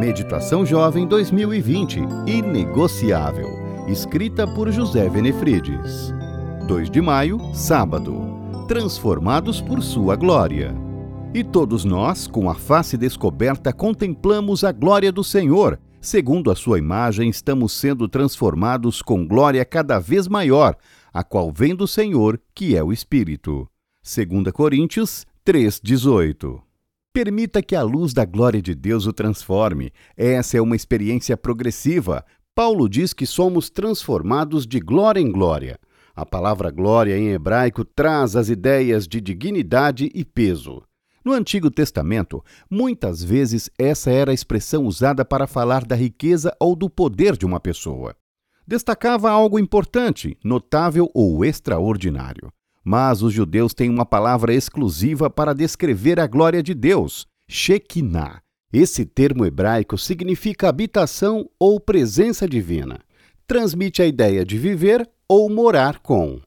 Meditação Jovem 2020 Inegociável, escrita por José Venefrides. 2 de maio, sábado. Transformados por Sua glória. E todos nós, com a face descoberta, contemplamos a glória do Senhor. Segundo a Sua imagem, estamos sendo transformados com glória cada vez maior, a qual vem do Senhor, que é o Espírito. 2 Coríntios 3,18 Permita que a luz da glória de Deus o transforme. Essa é uma experiência progressiva. Paulo diz que somos transformados de glória em glória. A palavra glória em hebraico traz as ideias de dignidade e peso. No Antigo Testamento, muitas vezes essa era a expressão usada para falar da riqueza ou do poder de uma pessoa. Destacava algo importante, notável ou extraordinário. Mas os judeus têm uma palavra exclusiva para descrever a glória de Deus, Shekinah. Esse termo hebraico significa habitação ou presença divina. Transmite a ideia de viver ou morar com.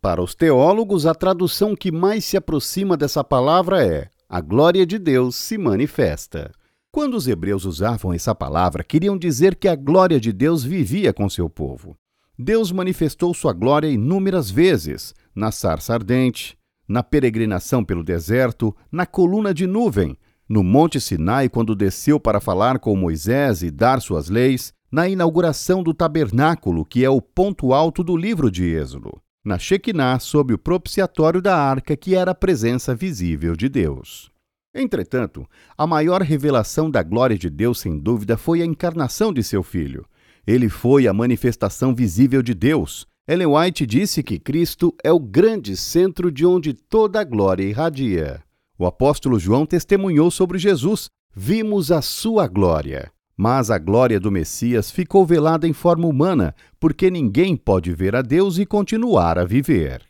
Para os teólogos, a tradução que mais se aproxima dessa palavra é: a glória de Deus se manifesta. Quando os hebreus usavam essa palavra, queriam dizer que a glória de Deus vivia com seu povo. Deus manifestou sua glória inúmeras vezes, na sarça ardente, na peregrinação pelo deserto, na coluna de nuvem, no Monte Sinai, quando desceu para falar com Moisés e dar suas leis, na inauguração do tabernáculo, que é o ponto alto do livro de Êxodo, na Shekinah, sob o propiciatório da arca, que era a presença visível de Deus. Entretanto, a maior revelação da glória de Deus, sem dúvida, foi a encarnação de seu filho, ele foi a manifestação visível de Deus. Ellen White disse que Cristo é o grande centro de onde toda a glória irradia. O apóstolo João testemunhou sobre Jesus: Vimos a sua glória. Mas a glória do Messias ficou velada em forma humana, porque ninguém pode ver a Deus e continuar a viver.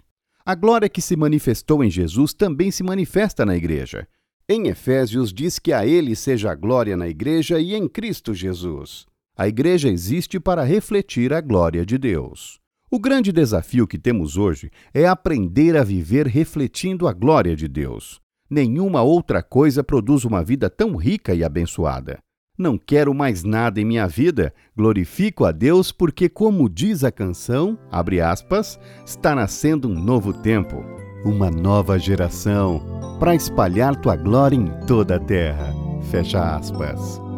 A glória que se manifestou em Jesus também se manifesta na Igreja. Em Efésios diz que a Ele seja a glória na Igreja e em Cristo Jesus. A igreja existe para refletir a glória de Deus. O grande desafio que temos hoje é aprender a viver refletindo a glória de Deus. Nenhuma outra coisa produz uma vida tão rica e abençoada. Não quero mais nada em minha vida, glorifico a Deus porque, como diz a canção, aspas, está nascendo um novo tempo, uma nova geração, para espalhar tua glória em toda a terra. Fecha aspas.